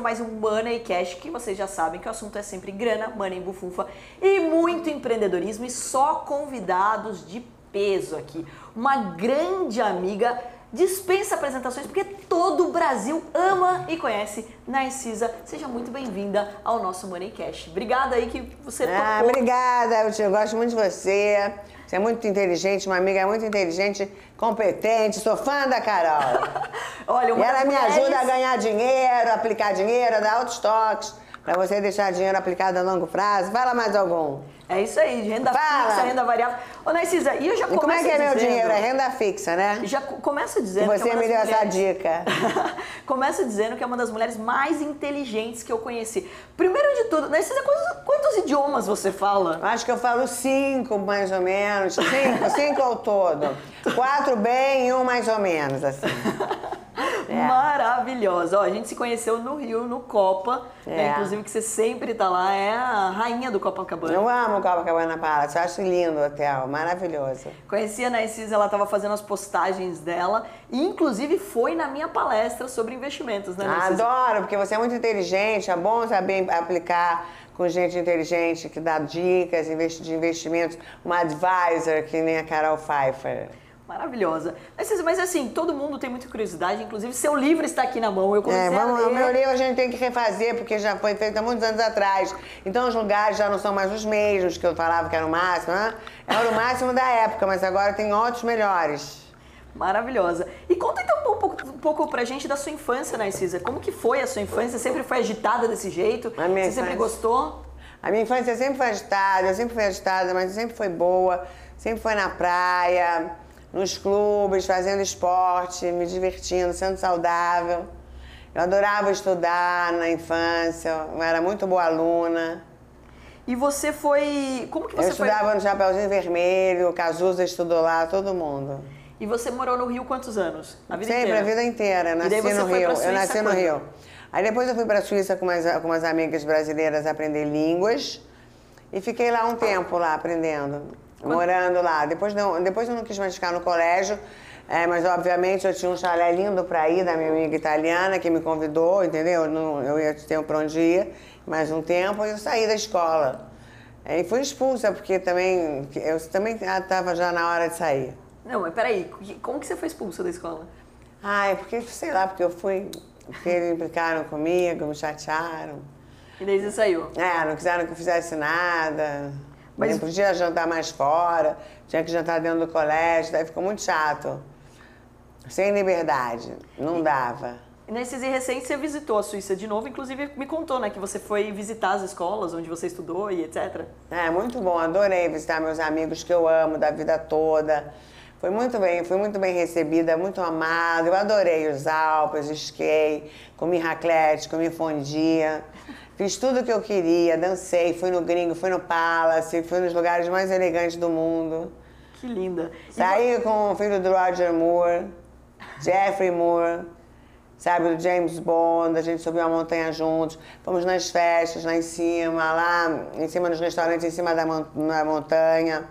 começando mais um Money Cash, que vocês já sabem que o assunto é sempre grana, money, bufunfa e muito empreendedorismo e só convidados de peso aqui. Uma grande amiga dispensa apresentações porque todo o Brasil ama e conhece Narcisa. Seja muito bem-vinda ao nosso Money Cash. Obrigada aí que você Ah, topou. obrigada, eu te- eu gosto muito de você. Você é muito inteligente, uma amiga muito inteligente, competente, sou fã da Carol. Olha, E uma ela das me mulheres- ajuda a ganhar dinheiro, aplicar dinheiro, dar altos toques, para você deixar dinheiro aplicado a longo prazo. Fala mais algum. É isso aí, renda Fala. fixa, renda variável. Ô, Narcisa, e eu já E como é começo que é meu dizendo- dinheiro? É renda fixa, né? Já co- começa E dizendo que é você uma me deu essa mulheres- dica. Começa dizendo que é uma das mulheres mais inteligentes que eu conheci. Primeiro de tudo, Narcisa, quantos, quantos idiomas você fala? Acho que eu falo cinco, mais ou menos. Cinco, cinco ao todo. Quatro bem e um mais ou menos, assim. É. Maravilhosa. Ó, a gente se conheceu no Rio, no Copa. né? É. Inclusive que você sempre tá lá, é a rainha do Copacabana. Eu amo Copacabana Palace, eu acho lindo o hotel, maravilhoso. Conheci a Narcisa, ela estava fazendo as postagens dela e inclusive foi na minha palestra sobre investimentos, né, Narcisa? Adoro, porque você é muito inteligente, é bom saber aplicar com gente inteligente que dá dicas de investimentos, uma advisor que nem a Carol Pfeiffer. Maravilhosa. Narcisa, mas assim, todo mundo tem muita curiosidade, inclusive seu livro está aqui na mão. Eu comecei É, vamos, a o ler. meu livro a gente tem que refazer, porque já foi feito há muitos anos atrás. Então os lugares já não são mais os mesmos que eu falava que era o máximo, né? Era o máximo da época, mas agora tem outros melhores. Maravilhosa. E conta então um pouco, um pouco pra gente da sua infância, Narcisa. Como que foi a sua infância? Sempre foi agitada desse jeito? Você sempre infância- gostou? A minha infância sempre foi agitada, eu sempre fui agitada, mas sempre foi boa. Sempre foi na praia, nos clubes, fazendo esporte, me divertindo, sendo saudável. Eu adorava estudar na infância, eu era muito boa aluna. E você foi. Como que Eu você foi? estudava no Chapeuzinho Vermelho, o Cazuza estudou lá, todo mundo. E você morou no Rio quantos anos? A vida Sempre, inteira? a vida inteira. Eu nasci no Rio. Eu nasci no quando? Rio. Aí depois eu fui para a Suíça com umas, com umas amigas brasileiras aprender línguas. E fiquei lá um tempo lá aprendendo, morando lá. Depois, não, depois eu não quis mais ficar no colégio. é, mas obviamente eu tinha um chalé lindo para ir da minha amiga italiana que me convidou, entendeu? Eu, não, eu ia ter para onde ir mais um tempo e eu saí da escola. É, e fui expulsa, porque também eu também estava já na hora de sair. Não, mas peraí, como que você foi expulsa da escola? Ai, porque, sei lá, porque eu fui. Porque eles implicaram comigo, me chatearam. E daí você saiu. É, não quiseram que eu fizesse nada. Mas- Nem podia jantar mais fora, tinha que jantar dentro do colégio, daí ficou muito chato. Sem liberdade, não dava. E nesses recentes você visitou a Suíça de novo, inclusive me contou, né, que você foi visitar as escolas onde você estudou e etc. É, muito bom, adorei visitar meus amigos que eu amo da vida toda. Foi muito bem, fui muito bem recebida, muito amada. Eu adorei os Alpes, esquei, comi raclette, comi fondia. Fiz tudo o que eu queria, dancei, fui no Gringo, fui no Palace, fui nos lugares mais elegantes do mundo. Que linda. E Saí com o filho do Roger Moore, Jeffrey Moore, sabe, do James Bond, a gente subiu a montanha juntos, fomos nas festas lá em cima, lá em cima nos restaurantes em cima da na montanha,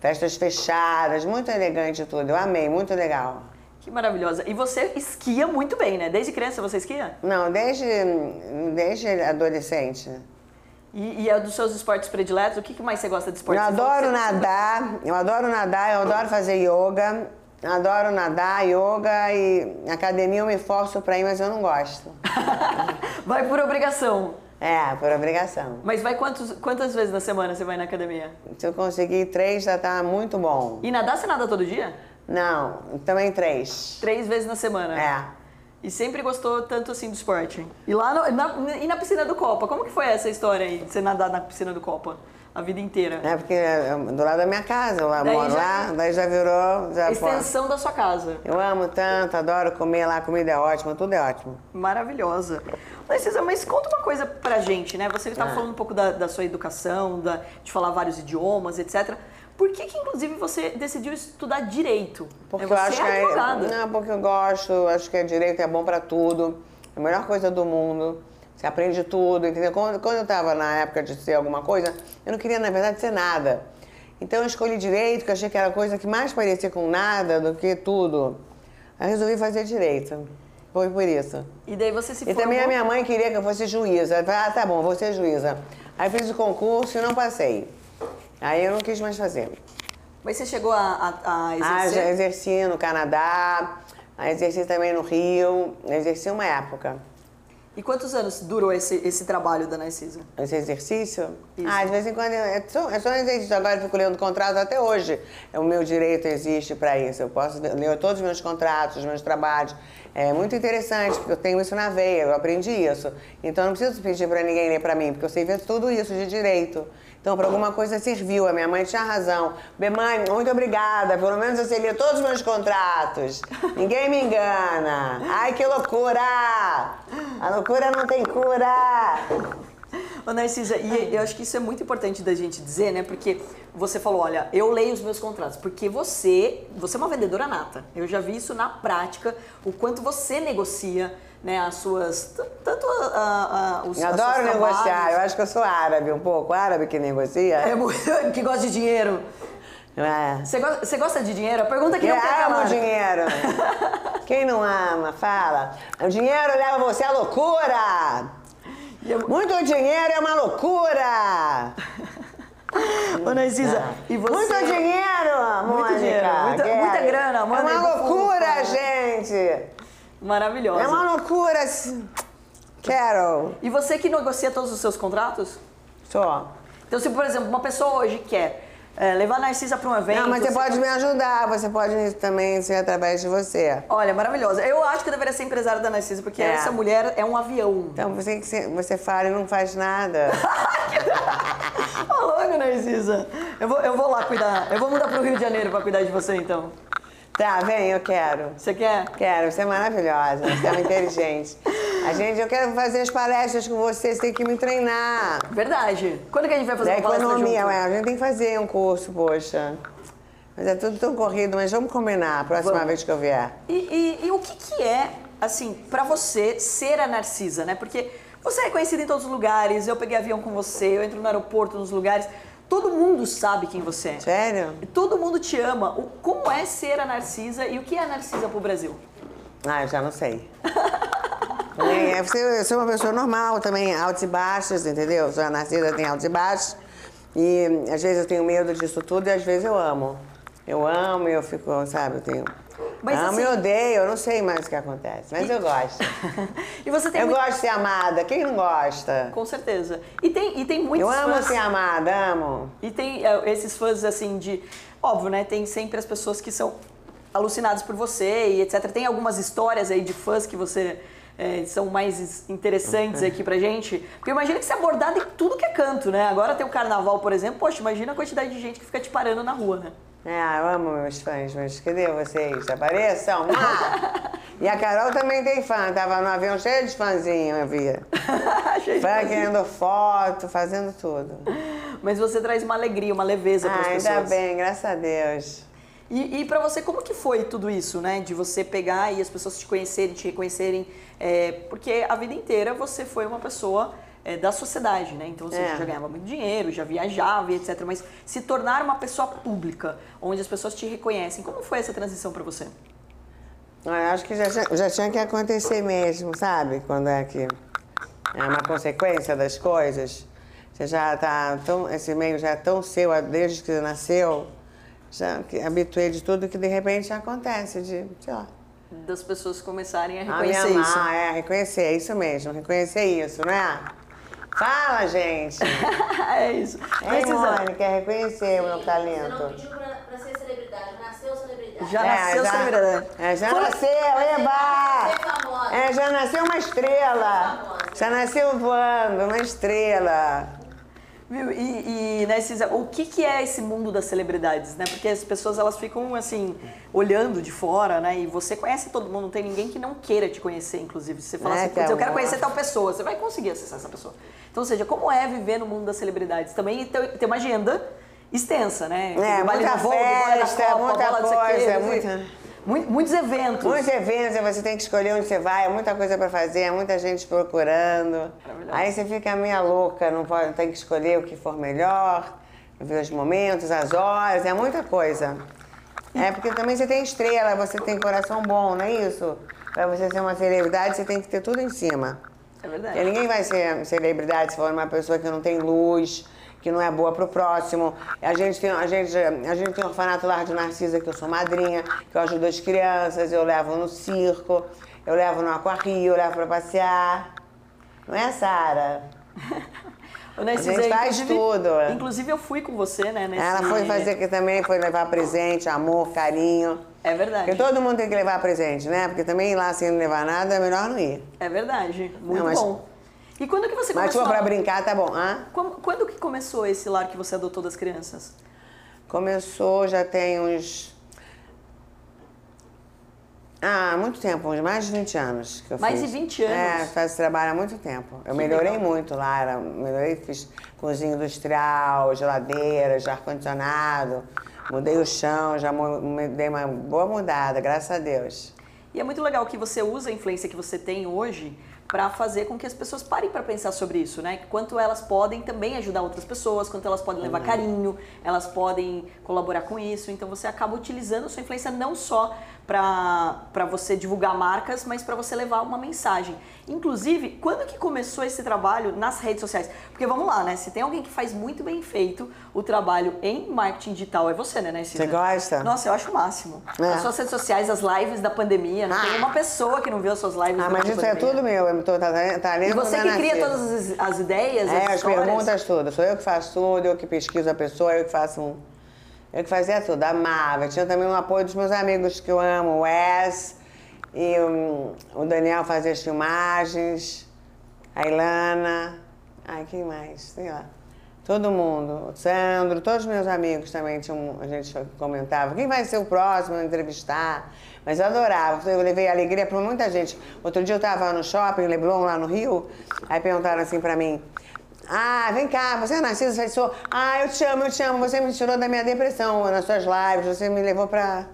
festas fechadas, muito elegante tudo, eu amei, muito legal. Que maravilhosa. E você esquia muito bem, né? Desde criança você esquia? Não, desde, desde adolescente. E, e é dos seus esportes prediletos? O que que mais você gosta de esporte? Eu adoro gosta nadar, eu adoro nadar, eu adoro fazer yoga, adoro nadar, yoga e academia eu me forço pra ir, mas eu não gosto. Vai por obrigação. É, por obrigação. Mas vai quantos, quantas vezes na semana você vai na academia? Se eu conseguir três, já tá muito bom. E nadar, você nada todo dia? Não, também três. Três vezes na semana. É. E sempre gostou tanto assim do esporte. E lá no- na, e na piscina do Copa? Como que foi essa história aí de você nadar na piscina do Copa? A vida inteira? É porque é do lado da minha casa, eu Daí moro já- lá, daí já virou. Já, Extensão da sua casa. eu amo tanto, adoro comer lá, a comida é ótima, tudo é ótimo. Maravilhosa. Narcisa, mas conta uma coisa pra gente, né? Você estava Ah. falando um pouco da, da sua educação, da, de falar vários idiomas, etc. Por que, que, inclusive, você decidiu estudar direito? Porque Né, eu você acho é que advogada. é. Não, porque eu gosto, acho que é direito é bom pra tudo. É a melhor coisa do mundo. Você aprende tudo, entendeu? Quando, quando eu estava na época de ser alguma coisa, eu não queria, na verdade, ser nada. Então eu escolhi direito, que eu achei que era a coisa que mais parecia com nada do que tudo. Aí resolvi fazer direito. foi por isso. E daí você se E formou... também a minha mãe queria que eu fosse juíza. Eu falei, ah, tá bom, vou ser juíza. Aí fiz o concurso e não passei. Aí eu não quis mais fazer. Mas você chegou a, a, a Ah, já exercer? exerci no Canadá, exerci também no Rio, exerci uma época. E quantos anos durou esse, esse trabalho da Narcisa? Esse exercício? Isso. Ah, de vez em quando é só, é só um exercício. Agora eu fico lendo contratos até hoje. O meu direito existe para isso. Eu posso ler todos os meus contratos, os meus trabalhos. É muito interessante, porque eu tenho isso na veia, eu aprendi isso. Então eu não preciso pedir para ninguém ler para mim, porque eu sei ver tudo isso de direito. Então, para alguma coisa serviu. A minha mãe tinha razão. Bem, mãe, muito obrigada. Pelo menos eu ler todos os meus contratos. Ninguém me engana. Ai, que loucura! A loucura não tem cura! Ô, Narcisa, e eu acho que isso é muito importante da gente dizer, né? Porque você falou, olha, eu leio os meus contratos. Porque você, você é uma vendedora nata. Eu já vi isso na prática, o quanto você negocia, né, as suas... Tanto a, a, os Eu adoro negociar. trabalhos. Eu acho que eu sou árabe um pouco. Árabe que negocia. É muito, que gosta de dinheiro. É. Você gosta, você gosta de dinheiro? A pergunta que Eu não quer amo calar. dinheiro. Quem não ama, fala. O dinheiro leva você à loucura. Eu- Muito dinheiro é uma loucura. Ô, Narcisa, e você... Muito dinheiro, Muito Mônica. dinheiro, muita- Quero. muita grana, É Mônica, uma loucura, gente. Maravilhosa. É uma loucura. Quero. E você que negocia todos os seus contratos? Só. Então, se, por exemplo, uma pessoa hoje quer é, levar a Narcisa para um evento... Não, mas você pode me ajudar. Você pode também ser através de você. Olha, maravilhosa. Eu acho que eu deveria ser empresária da Narcisa, porque É. essa mulher é um avião. Então você, você fala e não faz nada. Falando, Narcisa. Eu vou, eu vou lá cuidar. Eu vou mudar para o Rio de Janeiro para cuidar de você, então. Tá, vem, eu quero. Você quer? Quero, você é maravilhosa, você é inteligente. A gente, eu quero fazer as palestras com você, você tem que me treinar. Verdade. Quando que a gente vai fazer Da uma palestra economia, junto? ué, a gente tem que fazer um curso, poxa. Mas é tudo tão corrido, mas vamos combinar a próxima Vamos. vez que eu vier. E, e- e o que, que é, assim, pra você ser a Narcisa, né? Porque você é reconhecida em todos os lugares, eu peguei avião com você, eu entro no aeroporto, nos lugares. Todo mundo sabe quem você é. Sério? Todo mundo te ama. O, como é ser a Narcisa e o que é a Narcisa pro Brasil? Ah, eu já não sei. É, você- eu sou uma pessoa normal também, altos e baixos, entendeu? Sou a Narcisa, tem altos e baixos. E às vezes eu tenho medo disso tudo e às vezes eu amo. Eu amo e eu fico, sabe, eu tenho. Mas, amo assim- e odeio, eu não sei mais o que acontece, mas eu gosto. e você tem Eu muito- gosto de ser amada, quem não gosta? Com certeza. E tem, e tem muitos Eu amo fãs. ser amada, amo. E tem é, esses fãs, assim, de. Óbvio, né? Tem sempre as pessoas que são alucinadas por você e etc. Tem algumas histórias aí de fãs que você. é, são mais interessantes aqui pra gente. Porque imagina que você é abordado em tudo que é canto, né? Agora tem o carnaval, por exemplo. Poxa, imagina a quantidade de gente que fica te parando na rua, né? É, eu amo meus fãs, mas cadê vocês? Apareçam! Ah! E a Carol também tem fã, tava no avião cheio de fãzinho, eu via. Fã querendo foto, fazendo tudo. Mas você traz uma alegria, uma leveza para Ah, as ainda pessoas. bem, graças a Deus. E, e para você, como que foi tudo isso, né? De você pegar e as pessoas te conhecerem, te reconhecerem. é, porque a vida inteira você foi uma pessoa é, da sociedade, né? Então você É. já ganhava muito dinheiro, já viajava e etc. Mas se tornar uma pessoa pública, onde as pessoas te reconhecem, como foi essa transição para você? Eu acho que já, tinha- já tinha que acontecer mesmo, sabe? Quando é que é uma consequência das coisas. Você já tá tão, esse meio já é tão seu desde que nasceu, já que habituei de tudo que de repente acontece, de, sei lá. Das pessoas começarem a A reconhecer amar, isso. é, reconhecer, é isso mesmo, reconhecer isso, não é? Fala, gente! é isso. Ei, Precisa- Mônica, é reconhecer o meu Você não talento. pediu pra, pra ser celebridade, nasceu celebridade. Já nasceu já, celebridade. É, já Fala- nasceu, eba! famosa. É, já nasceu uma estrela. Já nasceu voando, uma estrela. Viu? E, e né, Cisa, o que, que é esse mundo das celebridades, né? Porque as pessoas elas ficam assim olhando de fora, né? E você conhece todo mundo, não tem ninguém que não queira te conhecer, inclusive. Se você fala É, assim, que "Putz, eu quero amor." conhecer tal pessoa, você vai conseguir acessar essa pessoa. Então, ou seja, como é viver no mundo das celebridades? Também tem, tem uma agenda extensa, né? É, muita da Vogue, bola da festa, Copa, muita bola coisa, muita- Mui- Muitos eventos. Muitos eventos, você tem que escolher onde você vai, é muita coisa pra fazer, é muita gente procurando. Aí você fica meia louca, não pode, tem que escolher o que for melhor, ver os momentos, as horas, é muita coisa. É porque também você tem estrela, você tem coração bom, não é isso? Pra você ser uma celebridade, você tem que ter tudo em cima. É verdade. Porque ninguém vai ser celebridade se for uma pessoa que não tem luz, que não é boa pro próximo. A gente tem, a gente, a gente tem um orfanato Lar de Narcisa, que eu sou madrinha, que eu ajudo as crianças, eu levo no circo, eu levo no aquarrio, eu levo pra passear. Não é, Sara? Ô, Narcisa, A gente faz tudo. Inclusive eu fui com você, né? Nesse... Ela foi fazer que também foi levar presente, amor, carinho. É verdade. Porque todo mundo tem que levar presente, né? Porque também ir lá sem levar nada é melhor não ir. É verdade. Muito Não, bom. E quando que você Mas começou? for pra a- brincar, tá bom. Hã? Como- Quando que começou esse lar que você adotou das crianças? Começou já tem uns. Ah, muito tempo, uns mais de 20 anos que eu Mais fiz. de 20 anos? É, esse trabalho há muito tempo. Eu Que melhorei legal. muito lá, era, melhorei, fiz cozinha industrial, geladeira, já ar-condicionado, mudei o chão, já dei uma boa mudada, graças a Deus. E é muito legal que você usa a influência que você tem hoje para fazer com que as pessoas parem para pensar sobre isso, né? Quanto elas podem também ajudar outras pessoas, quanto elas podem Uhum. levar carinho, elas podem colaborar com isso. Então você acaba utilizando a sua influência não só para você divulgar marcas, mas para você levar uma mensagem. Inclusive, quando que começou esse trabalho nas redes sociais? Porque vamos lá, né? Se tem alguém que faz muito bem feito o trabalho em marketing digital, é você, né, Narcisa? Você gosta? Nossa, eu acho o máximo. É. As suas redes sociais, as lives da pandemia, não tem Ah. uma pessoa que não viu as suas lives Ah, mas isso é pandemia. tudo meu, eu tô talento E você que cria todas as, as ideias, É, as as perguntas tudo. Sou eu que faço tudo, eu que pesquiso a pessoa, eu que faço um. Eu que fazia tudo, amava. Tinha também o apoio dos meus amigos que eu amo, o Wes, e um, o Daniel fazia as filmagens, a Ilana. Ai, quem mais? Sei lá. Todo mundo. O Sandro, todos os meus amigos também tinham, a gente comentava. Quem vai ser o próximo a entrevistar? Mas eu adorava, eu levei alegria para muita gente. Outro dia eu estava no shopping, Leblon, lá no Rio, aí perguntaram assim para mim: Ah, vem cá, você é Narcisa Feissou? Ah, eu te amo, eu te amo, você me tirou da minha depressão nas suas lives, você me levou para.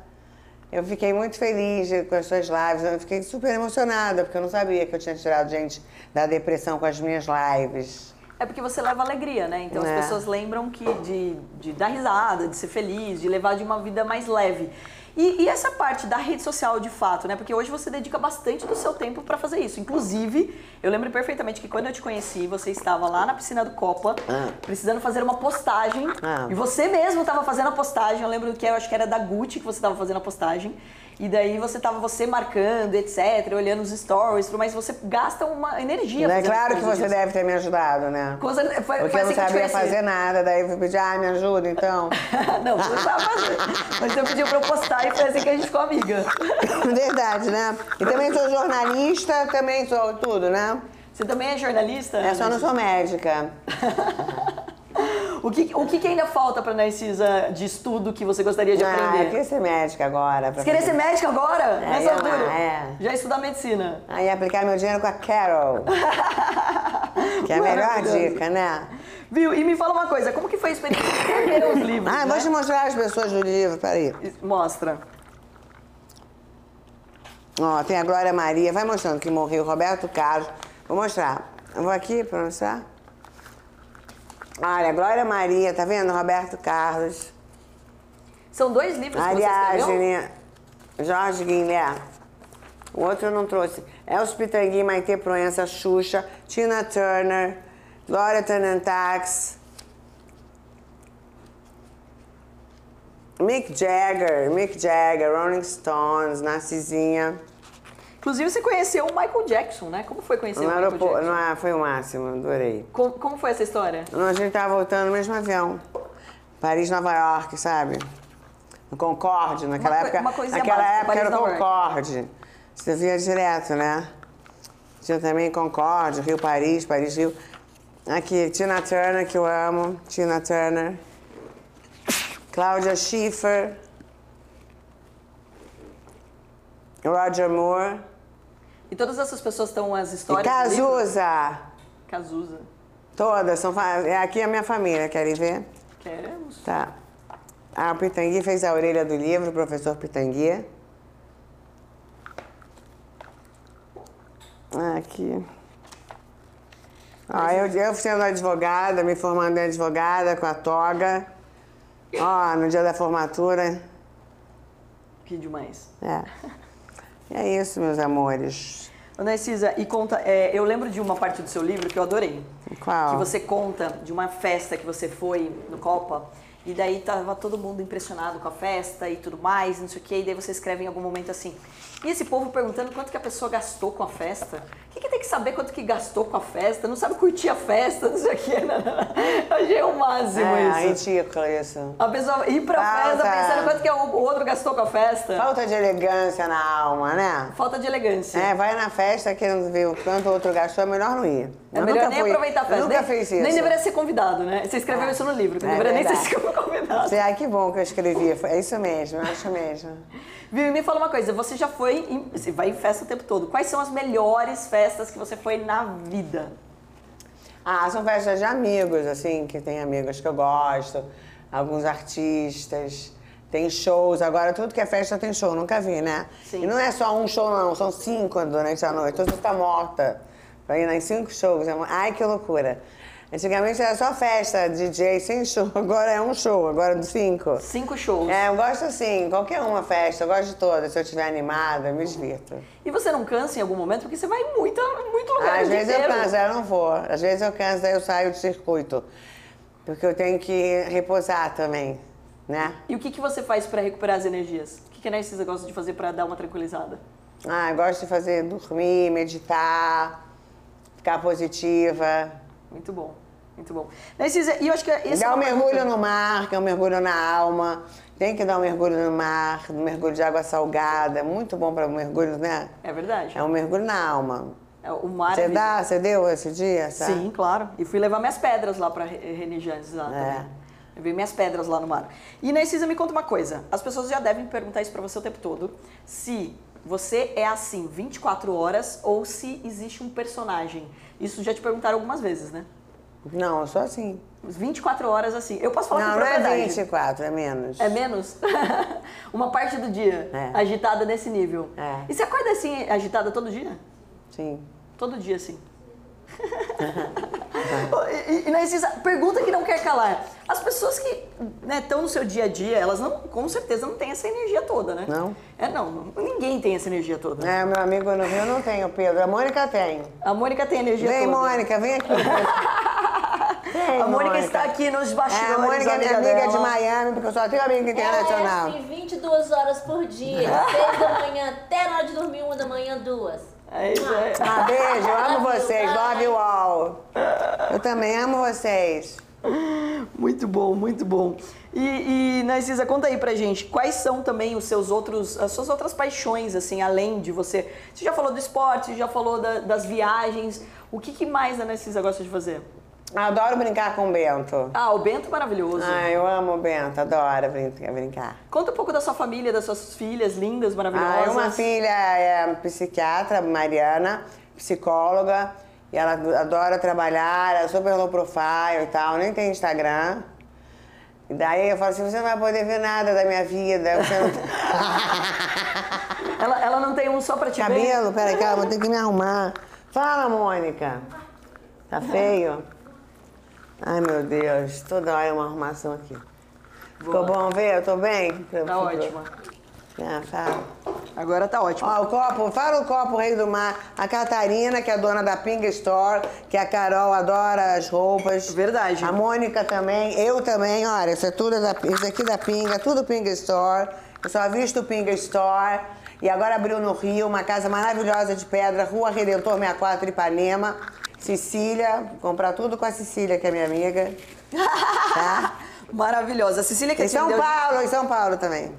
Eu fiquei muito feliz com as suas lives, eu fiquei super emocionada, porque eu não sabia que eu tinha tirado gente da depressão com as minhas lives. É porque você leva alegria, né? Então É. as pessoas lembram que de, de dar risada, de ser feliz, de levar de uma vida mais leve. E, e essa parte da rede social, de fato, né? Porque hoje você dedica bastante do seu tempo para fazer isso. Inclusive, eu lembro perfeitamente que quando eu te conheci, você estava lá na piscina do Copa, Ah. precisando fazer uma postagem. Ah. E você mesmo estava fazendo a postagem. Eu lembro que eu acho que era da Gucci que você estava fazendo a postagem. E daí você tava você marcando, etc, olhando os stories, mas você gasta uma energia. É fazendo claro que você disso. deve ter me ajudado, né? Com certeza, foi, Porque foi eu não assim eu sabia conheci. fazer nada, daí eu fui pedir, ah, me ajuda então. não, você não sabe fazer. Mas você pediu pra eu postar e foi assim que a gente ficou amiga. Verdade, né? E também sou jornalista, também sou tudo, né? Você também é jornalista? É, só não sou médica. O que, o que, que ainda falta pra Narcisa de estudo que você gostaria de Ah, eu aprender? queria ser médica agora. Você queria ser médica agora? nessa ia lá, altura? é. Já estudar medicina. Aí aplicar meu dinheiro com a Carol. que é a melhor dica, né? Viu? E me fala uma coisa, como que foi a experiência de escrever os livros? Ah, né? vou te mostrar as pessoas do livro, peraí. Mostra. Ó, tem a Glória Maria, vai mostrando que morreu, Roberto Carlos. Vou mostrar. Eu vou aqui pra mostrar. Olha, Glória Maria, tá vendo? Roberto Carlos. São dois livros que você? Jorge Guilherme. O outro eu não trouxe. Elcio Pitangui, Maite Proença, Xuxa, Tina Turner, Glória Tenentax, Mick Jagger, Mick Jagger, Rolling Stones, Narcisinha. Inclusive, você conheceu o Michael Jackson, né? Como foi conhecer No o Michael Jackson? não, é, foi o máximo, adorei. Como, como foi essa história? A gente tava voltando no mesmo avião. Paris, Nova York, sabe? No Concorde, naquela Uma época. uma coisinha naquela básica, época era o Paris, Nova York. Concorde. Você via direto, né? Tinha também Concorde, Rio Paris, Paris Rio. Aqui, Tina Turner, que eu amo. Tina Turner. Cláudia Schiffer. Roger Moore. E todas essas pessoas estão as E histórias. livro? Cazuza. Cazuza. Todas são. É aqui a minha família, querem ver? Queremos. Tá. Ah, o Pitangui fez a orelha do livro, o professor Pitangui. Ah, Aqui. Ó, eu, eu sendo advogada, me formando em advogada com a toga. Ó, no dia da formatura. Que demais. É. É isso, meus amores. Ô, Narcisa, e conta, é, eu lembro de uma parte do seu livro que eu adorei. Qual? Que você conta de uma festa que você foi no Copa, e daí tava todo mundo impressionado com a festa e tudo mais, não sei o quê, e daí você escreve em algum momento assim, e esse povo perguntando quanto que a pessoa gastou com a festa. O que, que tem que saber quanto que gastou com a festa? Não sabe curtir a festa, não sei o quê. Não, não, não. Eu achei o máximo É, isso. ridículo isso. A pessoa ir pra Falta- festa pensando quanto que o outro gastou com a festa. Falta de elegância na alma, né? Falta de elegância. É, vai na festa querendo ver o quanto o outro gastou, é melhor não ir. É Eu melhor nunca nem fui- aproveitar a festa. Eu nunca nem, fiz isso. Nem deveria ser convidado, né? Você escreveu É. isso no livro, que não É deveria nem ser convidado. Ai, que bom que eu escrevi. É isso mesmo, eu acho mesmo. Viu, me fala uma coisa, você já foi, em, você vai em festa o tempo todo. Quais são as melhores festas que você foi na vida? Ah, são festas de amigos, assim, que tem amigos que eu gosto, alguns artistas, tem shows. Agora, tudo que é festa tem show, nunca vi, né? Sim. E não é só um show, não, são cinco durante a noite. Então você fica morta pra ir nas cinco shows. É Ai, que loucura. Antigamente era só festa, DJ sem show, agora é um show, agora de cinco. Cinco shows. É, eu gosto assim, qualquer uma festa, eu gosto de todas. Se eu estiver animada, eu me divirto. E você não cansa em algum momento? Porque você vai em muita, muito lugar Às o dia vezes eu inteiro. canso, aí eu não vou. Às vezes eu canso, daí eu saio do circuito. Porque eu tenho que repousar também, né? E o que, que você faz pra recuperar as energias? O que, que a Narcisa gosta de fazer pra dar uma tranquilizada? Ah, eu gosto de fazer dormir, meditar, ficar positiva. Muito bom, muito bom. E eu acho que esse é Dar um mergulho no mar, que é um mergulho na alma. Tem que dar um mergulho no mar, um mergulho de água salgada. É muito bom para mergulho, né? É verdade. É um mergulho na alma. É, o mar Você é dá, você deu esse dia? Sim, claro. E fui levar minhas pedras lá pra re- reenergizar É. também. Levei minhas pedras lá no mar. E Narcisa, me conta uma coisa. As pessoas já devem perguntar isso pra você o tempo todo. Se você é assim 24 horas ou se existe um personagem. Isso já te perguntaram algumas vezes, né? Não, eu sou assim. 24 horas assim. Eu posso falar Não, com não é propriedade. 24, é menos. É menos? uma parte do dia É. agitada nesse nível. É. E você acorda assim, agitada todo dia? Sim. Todo dia, sim. e, e, Narcisa, pergunta que não quer calar. As pessoas que estão no seu dia a dia, elas não, com certeza não têm essa energia toda, né? Não? É, não, não. Ninguém tem essa energia toda. É, meu amigo no Rio não tem, o Pedro. A Mônica tem. A Mônica tem energia Vem, toda. Mônica, vem aqui. Vem, A Mônica está aqui nos É, bastidores. a Mônica é minha amiga amiga de dela. Miami, porque eu só tenho amiga internacional. Ela é assim, 22 horas por dia. 6 da manhã até na hora de dormir, 1 da manhã, 2. É isso aí. Ah, beijo, eu amo vocês. Love you all. Eu também amo vocês. Muito bom, muito bom. E, e Narcisa, conta aí pra gente, quais são também os seus outros, as suas outras paixões, assim, além de você. Você já falou do esporte, já falou da- das viagens. O que, que mais a Narcisa gosta de fazer? Adoro brincar com o Bento. Ah, o Bento maravilhoso. Ah, eu amo o Bento, adoro brincar. Conta um pouco da sua família, das suas filhas lindas, maravilhosas. Ah, uma filha é psiquiatra, Mariana, psicóloga, e ela adora trabalhar, é super low profile e tal, nem tem Instagram. E daí eu falo assim, você não vai poder ver nada da minha vida. Você não... Ela, ela não tem um só pra te ver? Cabelo, peraí, calma, vou ter que me arrumar. Fala, Mônica. Tá feio? Ai, meu Deus, toda hora é uma arrumação aqui. Ficou bom ver? Eu tô bem? Tá ótima. Ah, fala. Agora tá ótimo. Ó, o copo, fala o copo Rei do Mar. A Catarina, que é dona da Ping Store, que a Carol adora as roupas. Verdade. A Mônica também, eu também, olha, isso é tudo da, isso aqui da Pinga, tudo Ping Store. Eu só visto o Ping Store. E agora abriu no Rio uma casa maravilhosa de pedra, Rua Redentor 64, Ipanema. Cecília, comprar tudo com a Cecília, que é minha amiga. Tá? Maravilhosa. A Cecília que Em São. Paulo, em São Paulo também.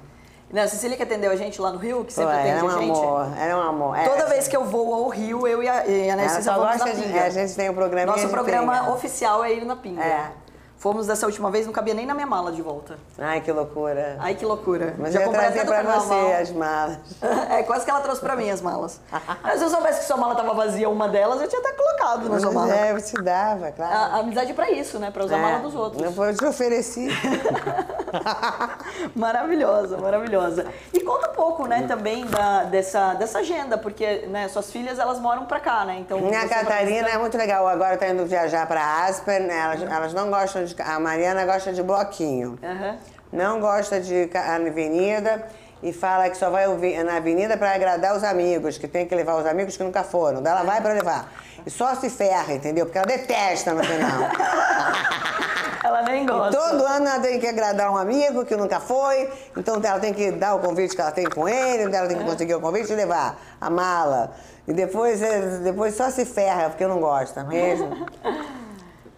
Não, a Cecília que atendeu a gente lá no Rio, que sempre Pô, atende é um a gente. amor, ela é um amor. Toda É, vez que eu vou ao Rio, eu e a, e a Narcisa vamos na de. Pinga. é, a gente tem um programa Nosso de programa pinga. oficial é ir na Pinga. É. Fomos dessa última vez, não cabia nem na minha mala de volta. Ai, que loucura. Ai, que loucura. Mas Já eu trazer pra você as malas. É, quase que ela trouxe pra mim as malas. Mas se eu soubesse que sua mala tava vazia, uma delas, eu tinha até colocado na sua mala. É, eu te dava, claro. A, a amizade é pra isso, né? Pra usar a mala dos outros. Eu te oferecer. maravilhosa, maravilhosa. E conta um pouco, né, também da, dessa, dessa agenda, porque né, suas filhas, elas moram pra cá, né? Então, Minha Catarina visitar- é muito legal. Agora tá indo viajar pra Aspen. né? Elas, elas não gostam de. A Mariana gosta de bloquinho. Aham. Não gosta de avenida. e fala que só vai na avenida para agradar os amigos, que tem que levar os amigos que nunca foram. Daí ela vai para levar. E só se ferra, entendeu? Porque ela detesta no final. Ela nem gosta. Todo ano ela tem que agradar um amigo que nunca foi, então ela tem que dar o convite que ela tem com ele, então ela tem que conseguir o convite e levar a mala. E depois, eh, depois só se ferra, porque não gosta mesmo.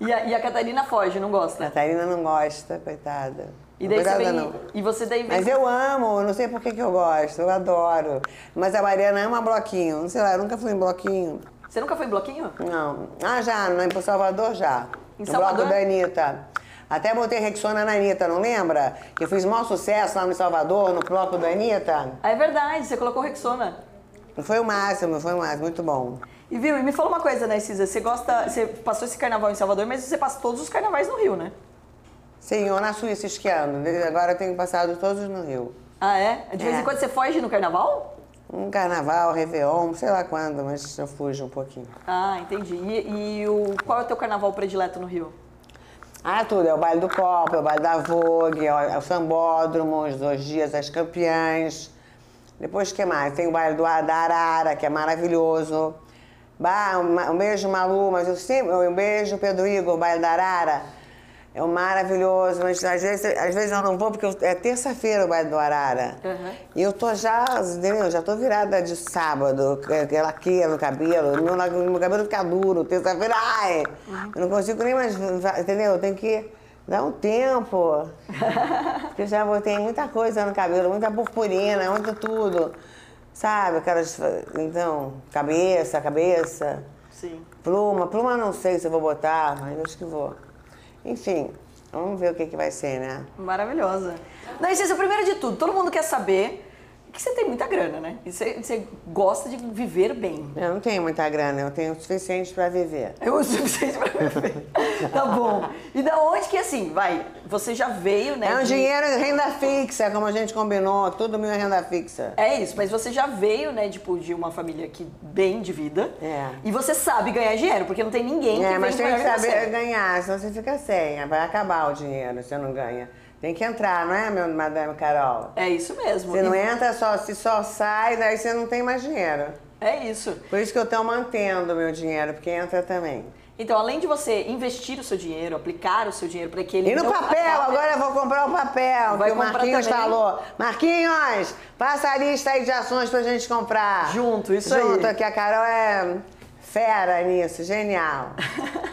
E a, e a Catarina foge, não A gosta. Catarina não gosta, coitada. E daí você vem. não. E você daí vem. Mas eu amo, não sei por que, que eu gosto, eu adoro. Mas a Mariana ama bloquinho, não sei lá, eu nunca fui em bloquinho. Você nunca foi em bloquinho? Não. Ah, já, no, em Salvador já. Em no Salvador? bloco da Anitta. Até botei Rexona na Anitta, não lembra? Que eu fiz maior sucesso lá no Salvador, no bloco da Anitta. Ah, é verdade, você colocou Rexona. Foi o máximo, foi o máximo, muito bom. E viu, e me fala uma coisa, Narcisa, você gosta. Você passou esse carnaval em Salvador, mas você passa todos os carnavais no Rio, né? Sim, eu na Suíça esquiando. Agora eu tenho passado todos no Rio. Ah, é? De vez É. em quando você foge no carnaval? Um carnaval, Réveillon, sei lá quando, mas eu fujo um pouquinho. Ah, entendi. E, e o, qual é o teu carnaval predileto no Rio? Ah, tudo. É o baile do copo, é o baile da Vogue, é o, é sambódromo, os dois dias das campeãs. Depois, o que mais? Tem o baile do, Arara, que é maravilhoso. Bah, um, um beijo, Malu, mas eu sempre... Um beijo, Pedro Igor, baile da Arara. É um maravilhoso, mas às vezes, às vezes eu não vou, porque eu- é terça-feira o baile do Arara. Uhum. E eu tô já, entendeu? Já tô virada de sábado, é, laqueira no cabelo, meu, meu cabelo fica duro, terça-feira, ai! Eu não consigo nem mais, entendeu? Tem que dar um tempo. Porque eu já botei muita coisa no cabelo, muita purpurina, muito tudo. Sabe? Aquelas. Então, cabeça, cabeça. Sim. Pluma, pluma não sei se eu vou botar, mas acho que vou. Enfim, vamos ver o que, que vai ser, né? Maravilhosa. Narcisa, primeiro de tudo, todo mundo quer saber que você tem muita grana, né? E você, você gosta de viver bem. Eu não tenho muita grana, eu tenho o suficiente para viver. É o suficiente pra viver. tá bom. E da onde que assim, vai? Você já veio, né? É um de- dinheiro renda fixa, como a gente combinou, tudo meu é renda fixa. É isso, mas você já veio, né, tipo, de uma família que bem de vida. É. E você sabe ganhar dinheiro, porque não tem ninguém que É, mas tem que ganhar saber você. ganhar, senão você fica sem. Vai acabar o dinheiro se você não ganha. Tem que entrar, não é, meu madame Carol? É isso mesmo. Se não entra, só, se só sai, daí você não tem mais dinheiro. É isso. Por isso que eu estou mantendo o meu dinheiro, porque entra também. Então, além de você investir o seu dinheiro, aplicar o seu dinheiro para que ele E no não papel, acabe- agora eu vou comprar o papel, Vai que o Marquinhos também? falou. Marquinhos, passa a lista aí de ações pra gente comprar. Junto, isso aí. Junto, que a Carol é fera nisso, genial.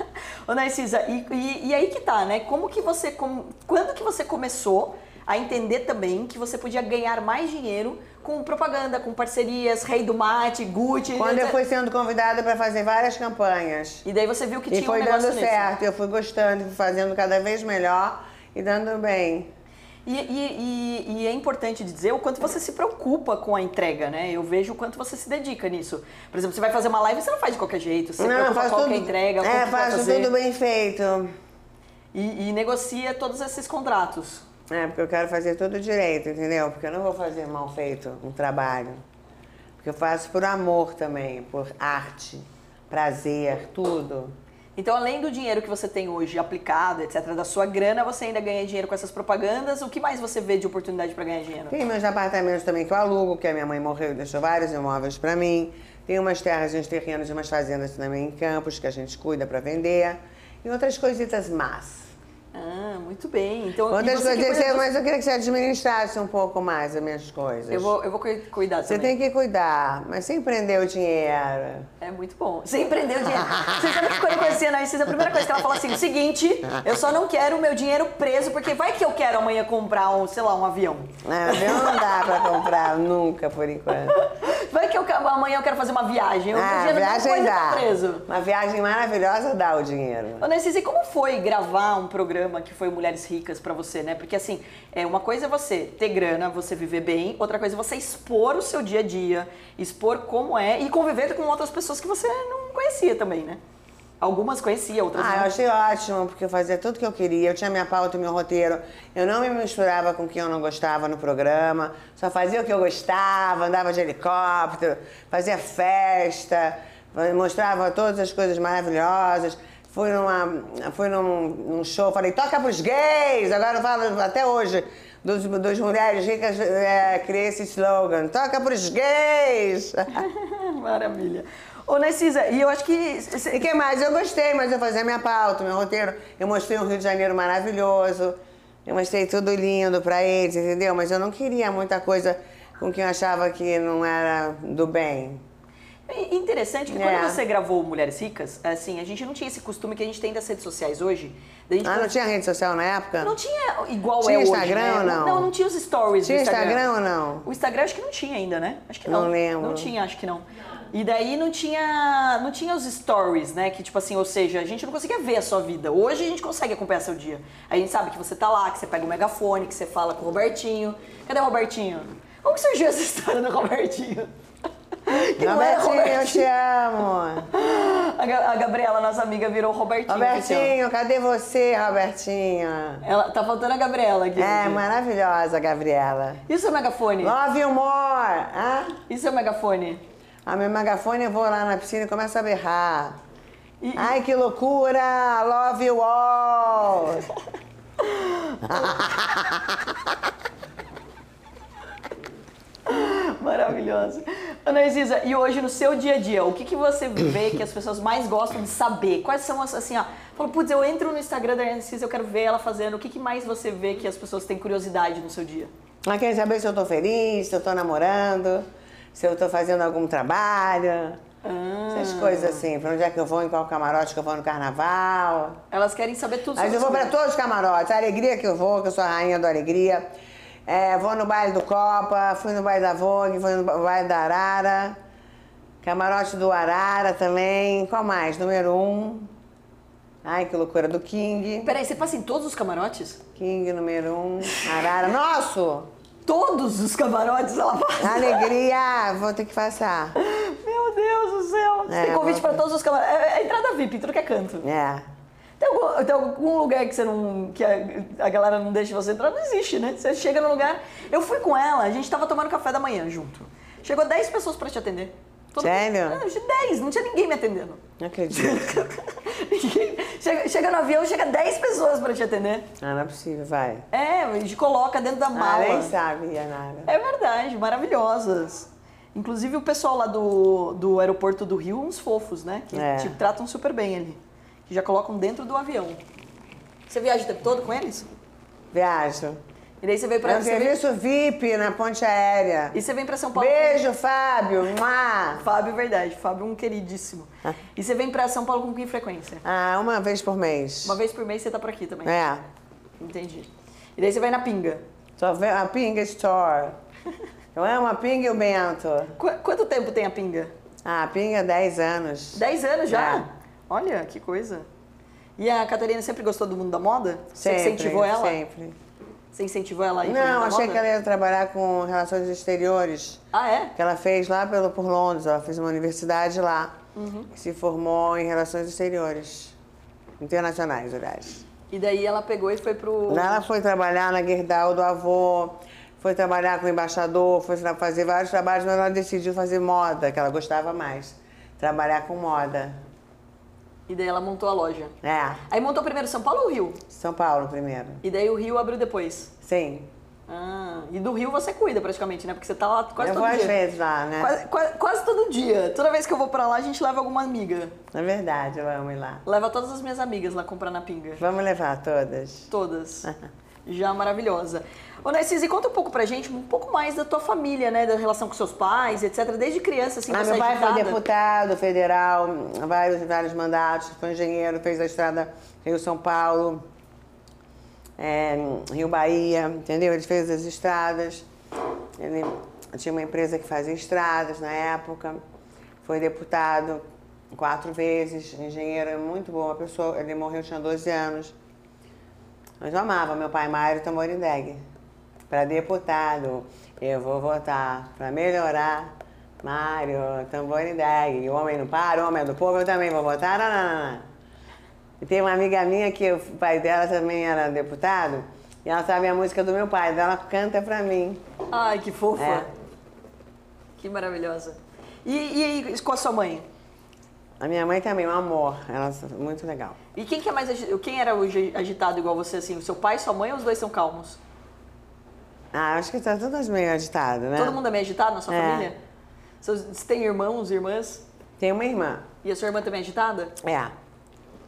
Ô, Narcisa, e, e- e aí que tá, né? Como que você. com- Quando que você começou a entender também que você podia ganhar mais dinheiro com propaganda, com parcerias, Rei do Mate, Gucci. Quando eu fui sendo convidada para fazer várias campanhas. E daí você viu que E tinha foi um negócio dando nisso. certo, eu fui gostando, fui fazendo cada vez melhor e dando bem. E, e- e- e é importante dizer o quanto você se preocupa com a entrega, né? Eu vejo o quanto você se dedica nisso. Por exemplo, você vai fazer uma live, você não faz de qualquer jeito, você Não, preocupa a entrega, é, faço tudo bem feito. E, e negocia todos esses contratos. É, porque eu quero fazer tudo direito, entendeu? Porque eu não vou fazer mal feito um trabalho. Porque eu faço por amor também, por arte, prazer, tudo. Então, além do dinheiro que você tem hoje aplicado, etc., da sua grana, você ainda ganha dinheiro com essas propagandas. O que mais você vê de oportunidade para ganhar dinheiro? Tem meus apartamentos também que eu alugo, porque a minha mãe morreu e deixou vários imóveis para mim. Tem umas terras uns terrenos e umas fazendas também em Campos que a gente cuida para vender. E outras coisitas más. Ah, muito bem. Então, você que coisas, cuida mas eu queria que você administrasse um pouco mais as minhas coisas. eu vou, eu vou cu- cuidar Você também. tem que cuidar, mas sem prender o dinheiro. É muito bom. Você empreendeu dinheiro. Você sabe que quando eu conheci a Narcisa, a primeira coisa que ela falou assim, o seguinte, eu só não quero o meu dinheiro preso, porque vai que eu quero amanhã comprar um, sei lá, um avião. Não, avião não dá pra comprar nunca, por enquanto. Vai que eu, amanhã eu quero fazer uma viagem. O Ah, viagem dá. preso. Uma viagem maravilhosa dá o dinheiro. Ô, Narcisa, e como foi gravar um programa que foi Mulheres Ricas pra você, né? Porque assim, é uma coisa é você ter grana, você viver bem, outra coisa é você expor o seu dia a dia, expor como é e conviver com outras pessoas que você não conhecia também, né? Algumas conhecia, outras Ah, eu não. achei ótimo, porque eu fazia tudo que eu queria. Eu tinha minha pauta e meu roteiro. Eu não me misturava com quem eu não gostava no programa. Só fazia o que eu gostava, andava de helicóptero, fazia festa, mostrava todas as coisas maravilhosas. Fui, numa, fui num, num show, falei, toca pros gays! Agora eu falo até hoje. Dos, dos mulheres ricas, é, criei esse slogan, toca pros gays! Maravilha. Ô, Narcisa, e eu acho que... E que mais? Eu gostei, mas eu fazia minha pauta, meu roteiro. Eu mostrei um Rio de Janeiro maravilhoso. Eu mostrei tudo lindo pra eles, entendeu? Mas eu não queria muita coisa com quem eu achava que não era do bem. É interessante que É. quando você gravou Mulheres Ricas, assim, a gente não tinha esse costume que a gente tem das redes sociais hoje. Ah, não tinha rede social na época? Não tinha igual Tinha é hoje, Instagram né? ou não? Não, não tinha os stories Tinha do Instagram. Instagram ou não? O Instagram acho que não tinha ainda, né? Acho que não. Não lembro. Não tinha, acho que não. E daí não tinha, não tinha os stories, né? Que tipo assim, ou seja, a gente não conseguia ver a sua vida. Hoje a gente consegue acompanhar seu dia. A gente sabe que você tá lá, que você pega o megafone, que você fala com o Robertinho. Cadê o Robertinho? Como que surgiu essa história do Robertinho? Que não era Robertinho, eu te amo. A, Ga- a Gabriela, nossa amiga, virou Robertinho. Robertinho, cadê você, Robertinho? Ela, tá faltando a Gabriela aqui. É, maravilhosa, Gabriela. E o seu megafone? Love you more! Hã? E o seu megafone? A meu megafone eu vou lá na piscina e começo a berrar. E- Ai, que loucura! Love you all! Maravilhosa. Ana Isisa, e hoje no seu dia a dia, o que, que você vê que as pessoas mais gostam de saber? Quais são as, assim, ó, fala, putz, eu entro no Instagram da Ana Isisa, eu quero ver ela fazendo. O que, que mais você vê que as pessoas têm curiosidade no seu dia? Ela quer saber se eu tô feliz, se eu tô namorando, se eu tô fazendo algum trabalho. Essas coisas assim, pra onde é que eu vou, em qual camarote que eu vou no carnaval. Elas querem saber tudo Mas sobre eu vou pra todos os camarotes. A alegria que eu vou, que eu sou a rainha da alegria. É, vou no baile do Copa, fui no baile da Vogue, fui no baile da Arara. Camarote do Arara também. Qual mais? Número um. Ai, que loucura. Do King. Peraí, você passa em todos os camarotes? King número um. Arara. Nosso! Todos os camarotes ela passa? Alegria! Vou ter que passar. Meu Deus do céu! Você É, tem convite vou- pra todos os camarotes. É, é entrada VIP, tudo que é canto. É. Tem algum, tem algum lugar que você não. que a, a galera não deixa você entrar? Não existe, né? Você chega no lugar. Eu fui com ela, a gente tava tomando café da manhã junto. Chegou 10 pessoas pra te atender. Sério? É, de 10, não tinha ninguém me atendendo. Não acredito. Chega, chega no avião, chega 10 pessoas pra te atender. Ah, não é possível, vai. É, a gente coloca dentro da Ah, mala. nem sabia nada. É verdade, maravilhosas. Inclusive o pessoal lá do, do aeroporto do Rio, uns fofos, né? Que É. te tratam super bem ali. Que já colocam dentro do avião. Você viaja o tempo todo com eles? Viajo. E daí você veio É pra. um Você veio, serviço VIP na ponte aérea. e você vem pra São Paulo. Beijo, Fábio. Mua. Fábio, verdade. Fábio, um queridíssimo. E você vem pra São Paulo com que frequência? Ah, uma vez por mês. Uma vez por mês você tá por aqui também. É. Entendi. E daí você vai na pinga. Só vê a Pinga Store. Eu amo a Pinga e o Bento. Qu- quanto tempo tem a pinga? Ah, a Pinga, 10 anos. 10 anos já? É. Olha, que coisa. E a Catarina sempre gostou do mundo da moda? Você Sempre, incentivou ela? Sempre. Você incentivou ela a ir Não, achei moda? que ela ia trabalhar com relações exteriores. Ah, é? Que ela fez lá pelo, por Londres. Ela fez uma universidade lá. Uhum. Se formou em relações exteriores. Internacionais, aliás. E daí ela pegou e foi pro... Ela foi trabalhar na Gerdau do avô, foi trabalhar com o embaixador, foi fazer vários trabalhos, mas ela decidiu fazer moda, que ela gostava mais. Trabalhar com moda. E daí ela montou a loja. É, Aí montou primeiro São Paulo ou Rio? São Paulo primeiro. E daí o Rio abriu depois. Sim. Ah, e do Rio você cuida praticamente, né? Porque você tá lá quase eu todo vou às dia. vezes lá, né? Quase, quase- quase todo dia. Toda vez que eu vou pra lá, a gente leva alguma amiga. É verdade, eu amo ir lá. Leva todas as minhas amigas lá comprar na pinga. Vamos levar todas. Todas. Já maravilhosa. Ô, Narcisa, e conta um pouco pra gente, um pouco mais da tua família, né? Da relação com seus pais, etc. Desde criança, assim, Ah, você meu é pai foi deputado federal, vários, vários mandatos, foi engenheiro, fez a estrada Rio-São Paulo, é, Rio-Bahia, entendeu? Ele fez as estradas. Ele tinha uma empresa que fazia estradas na época. Foi deputado quatro vezes, engenheiro é muito bom, uma pessoa, ele morreu, tinha 12 anos. Mas eu amava meu pai, Mário Tamborindeg. Para deputado, eu vou votar para melhorar Mário Tamborindeg. O homem não para, o homem é do povo, eu também vou votar. Não, não, não. E tem uma amiga minha que o pai dela também era deputado, e ela sabe a música do meu pai, ela canta pra mim. Ai, que fofa. É. Que maravilhosa. E, e, e com a sua mãe? A minha mãe também, um amor. Ela é muito legal. E quem que é mais agi- quem era agitado igual você assim? O seu pai, sua mãe ou os dois são calmos? Ah, acho que tá todas meio agitadas, né? Todo mundo é meio agitado na sua É. família? Você tem irmãos, irmãs? Tem uma irmã. E a sua irmã também é agitada? É.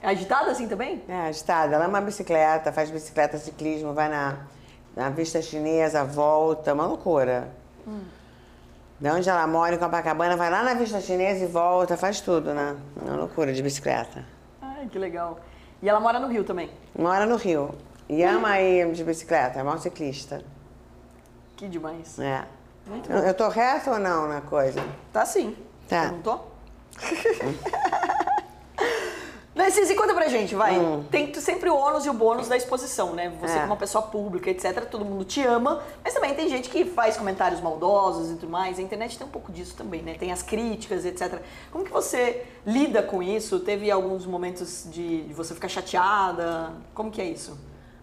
É agitada assim também? É, agitada. Ela é uma bicicleta, faz bicicleta, ciclismo, vai na, na vista chinesa, volta, uma loucura. De onde ela mora, em Copacabana, vai lá na vista chinesa e volta, faz tudo, né? Uma loucura de bicicleta. Ai, que legal. E ela mora no Rio também. Mora no Rio. E ama ir de bicicleta, é maior ciclista. Que demais. É. Muito Eu, eu tô reto ou não na coisa? Tá sim. Tá. Eu Narcisa, e conta pra gente, vai. Tem sempre o ônus e o bônus da exposição, né? Você Hum. É. como uma pessoa pública, etc, todo mundo te ama, mas também tem gente que faz comentários maldosos e tudo mais. A internet tem um pouco disso também, né? Tem as críticas, etc. Como que você lida com isso? Teve alguns momentos de, de você ficar chateada? Como que é isso?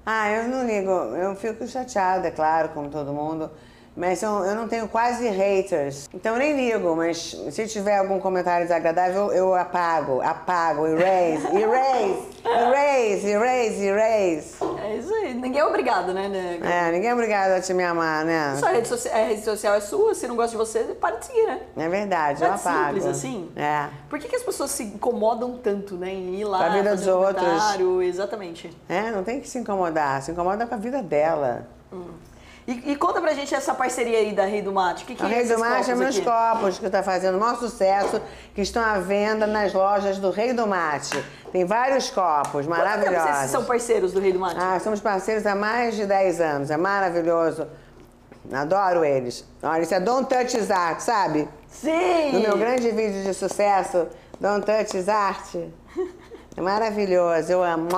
Ah, eu não ligo. Eu fico chateada, é claro, como todo mundo. Mas eu, eu não tenho quase haters. Então eu nem ligo, mas se tiver algum comentário desagradável, eu apago, apago, erase, erase, erase, erase, erase. É isso aí. Ninguém é obrigado, né? né? É, ninguém é obrigado a te me amar, né? Sua rede, socia- rede social é sua, se não gosta de você, para de seguir, né? É verdade, eu É apago. simples assim? É. Por que, que as pessoas se incomodam tanto, né? Em ir lá, Com a vida dos outros. Exatamente. É, não tem que se incomodar. Se incomoda com a vida dela. E, e conta pra gente essa parceria aí da Rei do Mate. O que, que A é Rei do esses Mate é meus aqui? copos que está fazendo o maior sucesso, que estão à venda nas lojas do Rei do Mate. Tem vários copos Quanto tempo vocês maravilhosos. são parceiros do Rei do Mate? Ah, somos parceiros há mais de 10 anos. É maravilhoso. Adoro eles. Olha, isso é Don't Touch Is Art, sabe? Sim! No meu grande vídeo de sucesso, Don't Touch Is Art. É maravilhoso, eu amo.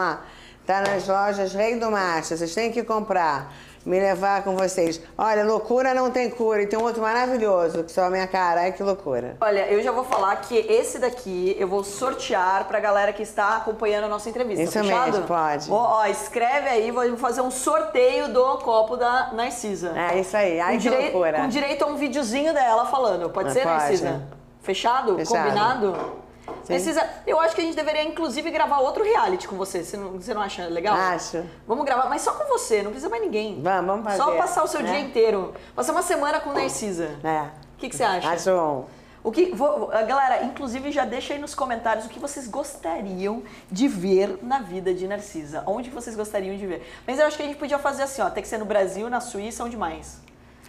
Tá nas lojas Rei do Mate, vocês têm que comprar. Me levar com vocês. Olha, loucura não tem cura. E tem um outro maravilhoso, que só a minha cara. Ai, que loucura. Olha, eu já vou falar que esse daqui eu vou sortear pra galera que está acompanhando a nossa entrevista. Isso fechado? mesmo, pode. Vou, ó, escreve aí, vou fazer um sorteio do copo da Narcisa. É isso aí. Ai, com, que loucura. com direito a um videozinho dela falando. Pode Ah, ser, pode. Narcisa? Fechado? Fechado. Combinado? Narcisa, eu acho que a gente deveria, inclusive, gravar outro reality com você. Você não, você não acha legal? Acho. Vamos gravar, mas só com você, não precisa mais ninguém. Vamos, vamos fazer. Só passar o seu né? dia inteiro. Passar uma semana com Narcisa. É. O que, que você acha? Acho bom. O que, vou- galera, inclusive já deixa aí nos comentários o que vocês gostariam de ver na vida de Narcisa. Onde vocês gostariam de ver. Mas eu acho que a gente podia fazer assim, ó. Tem que ser no Brasil, na Suíça, onde mais?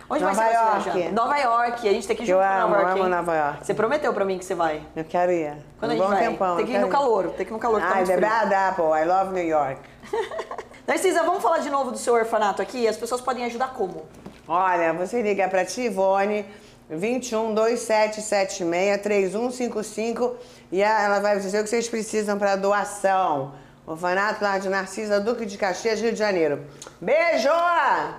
Onde Nova de York. Nova York. A gente tem que ir Eu junto amo, Nova York. amo hein? Nova York. Você prometeu pra mim que você vai. Eu quero ir. Quando um a gente bom vai? tempão. tem eu que ir no calor. Tem que ir no calor. tá Ai, the frio. bad apple. I love New York. Narcisa, vamos falar de novo do seu orfanato aqui? As pessoas podem ajudar como? Olha, você liga pra Tivone 21 2776 3155 e ela vai dizer o que vocês precisam para doação. Orfanato lá de Narcisa Duque de Caxias, Rio de Janeiro. Beijo!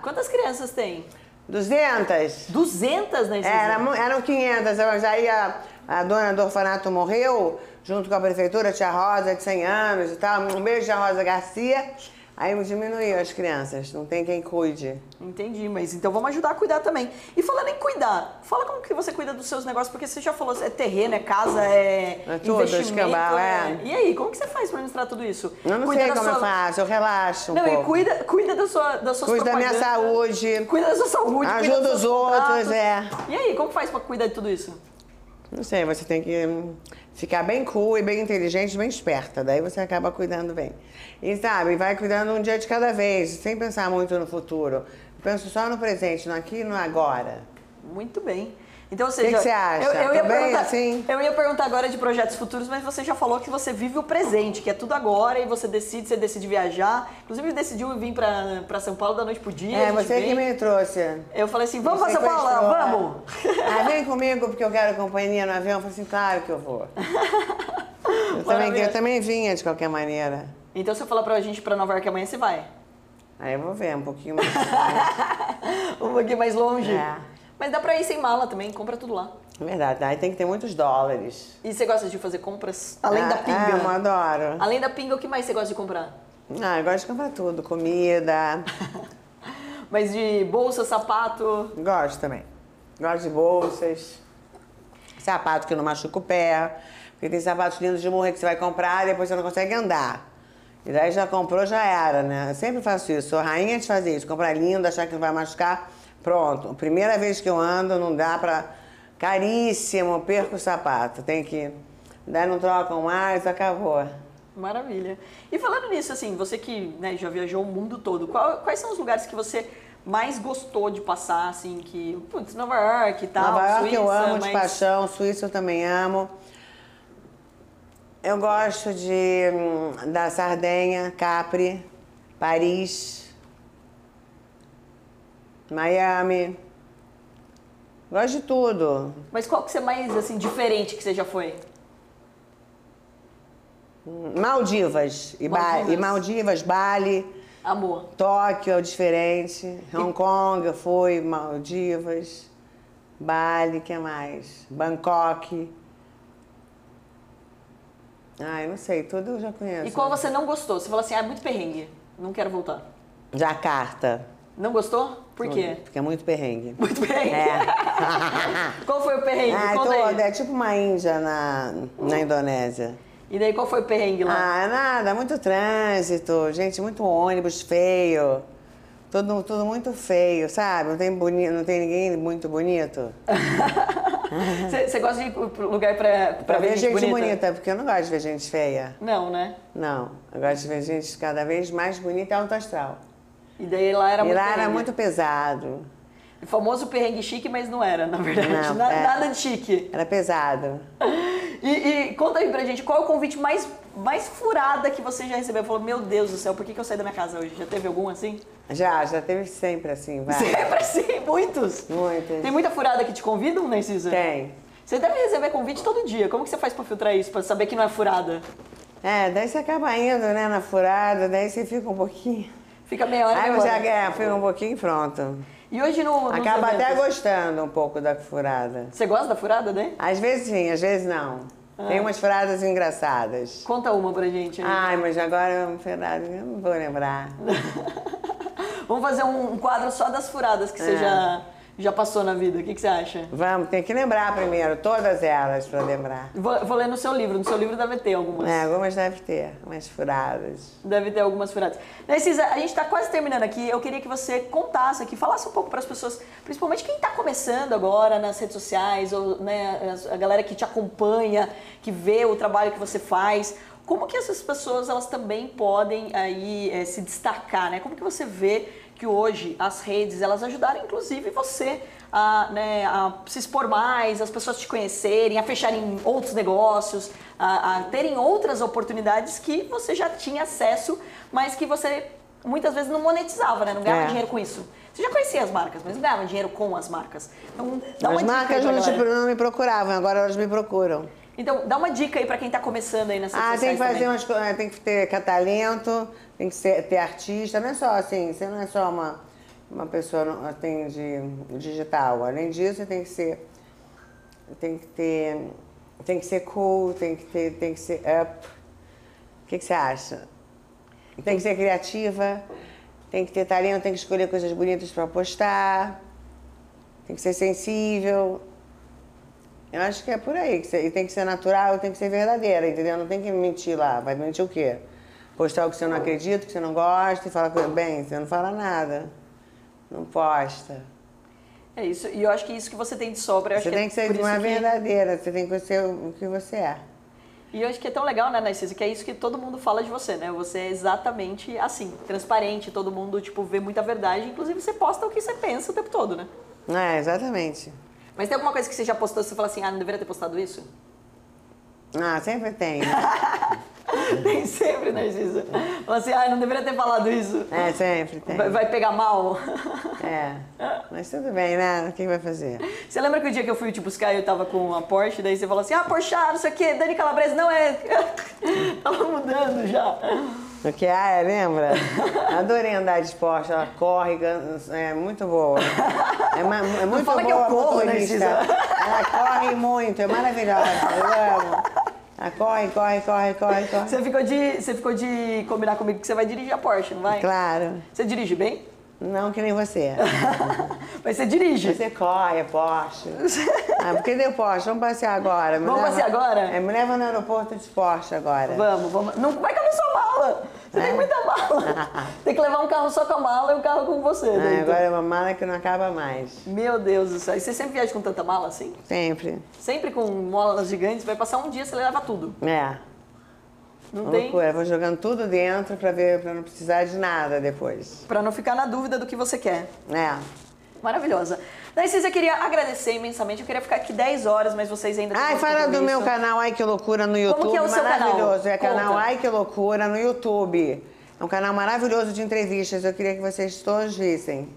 Quantas crianças tem? 200. 200, Narcisa? É, Era eram 500, mas aí a, a dona do orfanato morreu, junto com a prefeitura, tia Rosa, de 100 anos e tal. Um beijo, tia Rosa Garcia. Aí diminuiu as crianças, não tem quem cuide. Entendi, mas então vamos ajudar a cuidar também. E falando em cuidar, fala como que você cuida dos seus negócios, porque você já falou, é terreno, é casa, é, É tudo, investimento. escambau, é. E aí, como que você faz pra administrar tudo isso? Eu não Cuida sei como eu sua- faço, eu relaxo um Não, pouco. e cuida, cuida da sua, das suas Cuido da minha saúde. Cuida da sua saúde, cuida Ajuda os outros, é. E aí, como faz pra cuidar de tudo isso? Não sei, você tem que ficar bem cool e bem inteligente, bem esperta. Daí você acaba cuidando bem. E sabe, vai cuidando um dia de cada vez, sem pensar muito no futuro. Penso só no presente, no aqui e no agora. Muito bem. Então, ou seja, que você acha? Eu, eu ia Tô bem perguntar, assim? eu ia perguntar agora de projetos futuros, mas você já falou que você vive o presente, que é tudo agora e você decide, você decide viajar. Inclusive decidiu vir pra, pra São Paulo da noite pro dia. É, você que vem. me trouxe. Eu falei assim, vamos pra Você São que Paulo, vamos! Ah, vem comigo porque eu quero companhia no avião. Eu falei assim, claro que eu vou. Eu também, eu também vinha de qualquer maneira. Então se eu falar pra gente ir pra Nova York amanhã, você vai. Aí eu vou ver um pouquinho mais. Um pouquinho mais longe. É. Mas dá pra ir sem mala também, compra tudo lá. É Verdade, aí tem que ter muitos dólares. E você gosta de fazer compras? Além da Ah, pinga. Ah, eu adoro. Além da pinga, o que mais você gosta de comprar? Ah, eu gosto de comprar tudo. Comida. Mas de bolsa, sapato. Gosto também. Gosto de bolsas. Sapato que não machuca o pé. Porque tem sapatos lindos de morrer que você vai comprar e depois você não consegue andar. E daí já comprou, já era, né? Eu sempre faço isso. Sou rainha de fazer isso. Comprar lindo, achar que não vai machucar. Pronto. Primeira vez que eu ando, não dá pra. Caríssimo, perco o sapato. Tem que. Daí não trocam mais, acabou. Maravilha. E falando nisso, assim, você que né, já viajou o mundo todo, qual- quais são os lugares que você mais gostou de passar, assim, que, putz, Nova York e tal, Nova York Suíça, eu amo de mas- paixão, Suíça eu também amo. Eu gosto de hum, da Sardenha, Capri, Paris, Miami. Gosto de tudo. Mas qual que você mais, assim, diferente que você já foi? Maldivas e, ba Maldivas. e Maldivas, Bali, Amor. Tóquio é diferente, Hong Kong eu fui, Maldivas, Bali, que mais? Bangkok. Ai, não sei, tudo eu já conheço. E qual você não gostou? Você falou assim, ah, é muito perrengue, não quero voltar. Jacarta. Não gostou? Por quê? Porque é muito perrengue. Muito perrengue. É. Qual foi o perrengue? ah, Conta toda, é tipo uma Índia na, na Indonésia. E daí qual foi o perrengue lá? Ah, nada, muito trânsito, gente, muito ônibus feio. Tudo, tudo muito feio, sabe? Não tem, boni não tem ninguém muito bonito. Você gosta de ir pro lugar pra, pra, Pra ver gente, bonita? bonita, porque eu não gosto de ver gente feia. Não, né? Não, eu gosto de ver gente cada vez mais bonita e alto astral. E daí lá era e muito lá era muito pesado. O famoso perrengue chique, mas não era, na verdade. Não, Na- é. Nada de chique. Era pesado. E, e conta aí pra gente, qual é o convite mais, mais furada que você já recebeu? Falou, meu Deus do céu, por que, que eu saí da minha casa hoje? Já teve algum assim? Já, já teve sempre assim, vai. Sempre assim, muitos. Muitas. Tem muita furada que te convidam, Narcisa? Tem. Você deve receber convite todo dia. Como que você faz pra filtrar isso, pra saber que não é furada? É, daí você acaba indo, né, na furada, daí você fica um pouquinho. Fica meia hora Aí você é, fica um pouquinho e pronto. E hoje no, nos Acaba até gostando um pouco da furada. Você gosta da furada, né? Às vezes sim, às vezes não. Ah. Tem umas furadas engraçadas. Conta uma pra gente. aí. Ai, mas agora é uma furada, eu não vou lembrar. Vamos fazer um, quadro só das furadas que você É. já, já passou na vida. O que, que você acha? Vamos, tem que lembrar primeiro, todas elas pra lembrar. Vou, vou ler no seu livro. No seu livro deve ter algumas. É, algumas deve ter, umas furadas. Deve ter algumas furadas. Narcisa, a gente está quase terminando aqui. Eu queria que você contasse aqui, falasse um pouco para as pessoas, principalmente quem está começando agora nas redes sociais, ou né, a galera que te acompanha, que vê o trabalho que você faz. Como que essas pessoas elas também podem aí eh, se destacar, né? Como que você vê que hoje as redes elas ajudaram inclusive você a, né, a se expor mais, as pessoas te conhecerem, a fecharem outros negócios, a, a terem outras oportunidades que você já tinha acesso, mas que você muitas vezes não monetizava, né? Não ganhava É. dinheiro com isso. Você já conhecia as marcas, mas não ganhava dinheiro com as marcas. Então, dá uma As marcas não, não me procuravam, agora elas me procuram. Então, dá uma dica aí pra quem tá começando aí nessas Ah, tem que fazer também. umas coisas, tem que ter talento, tem que ser, ter artista, não é só assim, você não é só uma, uma pessoa não- tem de digital. Além disso, você tem que ser. Tem que ter. Tem que ser cool, tem que, ter, tem que ser up. O que, que você acha? Tem que ser criativa, tem que ter talento, tem que escolher coisas bonitas para postar, tem que ser sensível. Eu acho que é por aí. Que e tem que ser natural, tem que ser verdadeira, entendeu? Não tem que mentir lá. Vai mentir o quê? Postar o que você não acredita, o que você não gosta e falar coisa. Bem, você não fala nada. Não posta. É isso, e eu acho que isso que você tem de sobra, Você acho tem é que ser isso uma que- verdadeira, você tem que ser o que você é. E eu acho que é tão legal, né, Narcisa, que é isso que todo mundo fala de você, né? Você é exatamente assim, transparente, todo mundo, tipo, vê muita verdade, inclusive você posta o que você pensa o tempo todo, né? É, exatamente. Mas tem alguma coisa que você já postou e você fala assim, ah, não deveria ter postado isso? Ah, sempre tem. Tem sempre, Narcisa. Fala assim, ah, não deveria ter falado isso. É, sempre tem. Vai, vai pegar mal. É. Mas tudo bem, né? O que vai fazer? Você lembra que o dia que eu fui te buscar eu tava com a Porsche, daí você falou assim, ah, Porsche, não sei o quê, Dani Calabresa, não é. tava mudando já. O que é, lembra? Adorei andar de esporte, ela corre, é muito boa. É, ma- é muito fala boa que eu corro. Narcisa. Ela corre muito, é maravilhosa, eu amo. Ela corre, corre, corre, corre, corre. Você ficou de, você ficou de combinar comigo que você vai dirigir a Porsche, não vai? Claro. Você dirige bem? Não que nem você. Mas você dirige. Você corre, Porsche. Ah, por que deu Porsche? Vamos passear agora. Me Vamos leva- passear agora? É, me leva no aeroporto de Porsche agora. Vamos, vamos. Não vai caber sua mala. Você É? tem muita mala. tem que levar um carro só com a mala e um carro com você. Ah, né? agora é uma mala que não acaba mais. Meu Deus do céu. E você sempre viaja com tanta mala assim? Sempre. Sempre com molas gigantes? Vai passar um dia, você leva tudo. É. Não Uma tem? loucura. Vou jogando tudo dentro pra ver, para não precisar de nada depois. Pra não ficar na dúvida do que você quer. É. Maravilhosa. Narcisa, eu queria agradecer imensamente. Eu queria ficar aqui 10 horas, mas vocês ainda Ai, fala do compromisso. meu canal Ai Que Loucura no YouTube. que é o seu canal? maravilhoso. É canal Conta. Ai Que Loucura no YouTube. É um canal maravilhoso de entrevistas. Eu queria que vocês todos vissem.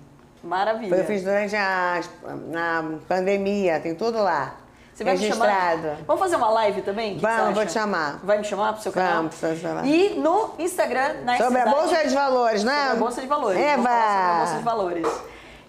Maravilha. Eu fiz durante a na pandemia, tem tudo lá. Você vai me registrado. chamar? Vamos fazer uma live também? Que Vamos, você acha? vou te chamar. Vai me chamar pro seu canal? Vamos, te chamar. E no Instagram, na Sobre a Bolsa de Valores, né? Sobre a Bolsa de Valores. Falar sobre a Bolsa de Eva! Valores.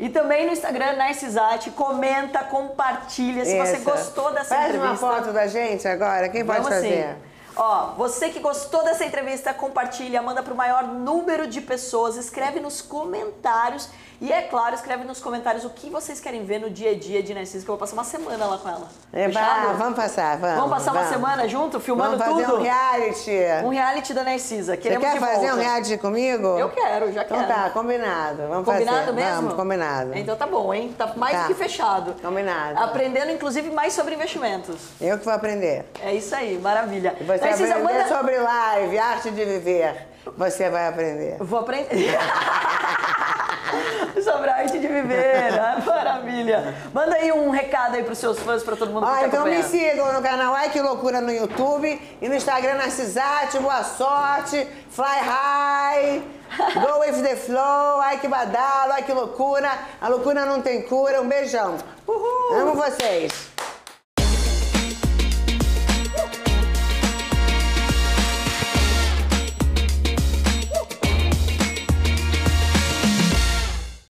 E também no Instagram, Narcisate, comenta, compartilha se você Isso. gostou dessa Faz entrevista. uma foto da gente agora, quem pode Vamos fazer? sim. Ó, você que gostou dessa entrevista, compartilha, manda para o maior número de pessoas, escreve nos comentários e, é claro, escreve nos comentários o que vocês querem ver no dia a dia de Narcisa, que eu vou passar uma semana lá com ela. Eva, Fechado? vamos passar, vamos. Vamos passar uma vamos. semana junto, filmando Vamos fazer tudo? um reality. Um reality da Narcisa. Você Queremos quer de fazer volta. um reality comigo? Eu quero, já Então quero. tá, combinado. Vamos Combinado fazer. mesmo? Vamos, combinado. Então tá bom, hein? Tá mais Tá. do que fechado. Combinado. Aprendendo, inclusive, mais sobre investimentos. Eu que vou aprender. É isso aí, maravilha. E você Narcisa, aprender manda... sobre live, arte de viver. Você vai aprender. Vou aprender. sobre a arte de viver, né? maravilha. Manda aí um recado aí pros seus fãs, pra todo mundo que Ó, tá então me sigam no canal Ai Que Loucura no YouTube e no Instagram Narcisate, boa sorte, fly high, go with the flow, ai que badalo, ai que loucura, a loucura não tem cura, um beijão. Uhul. Amo vocês.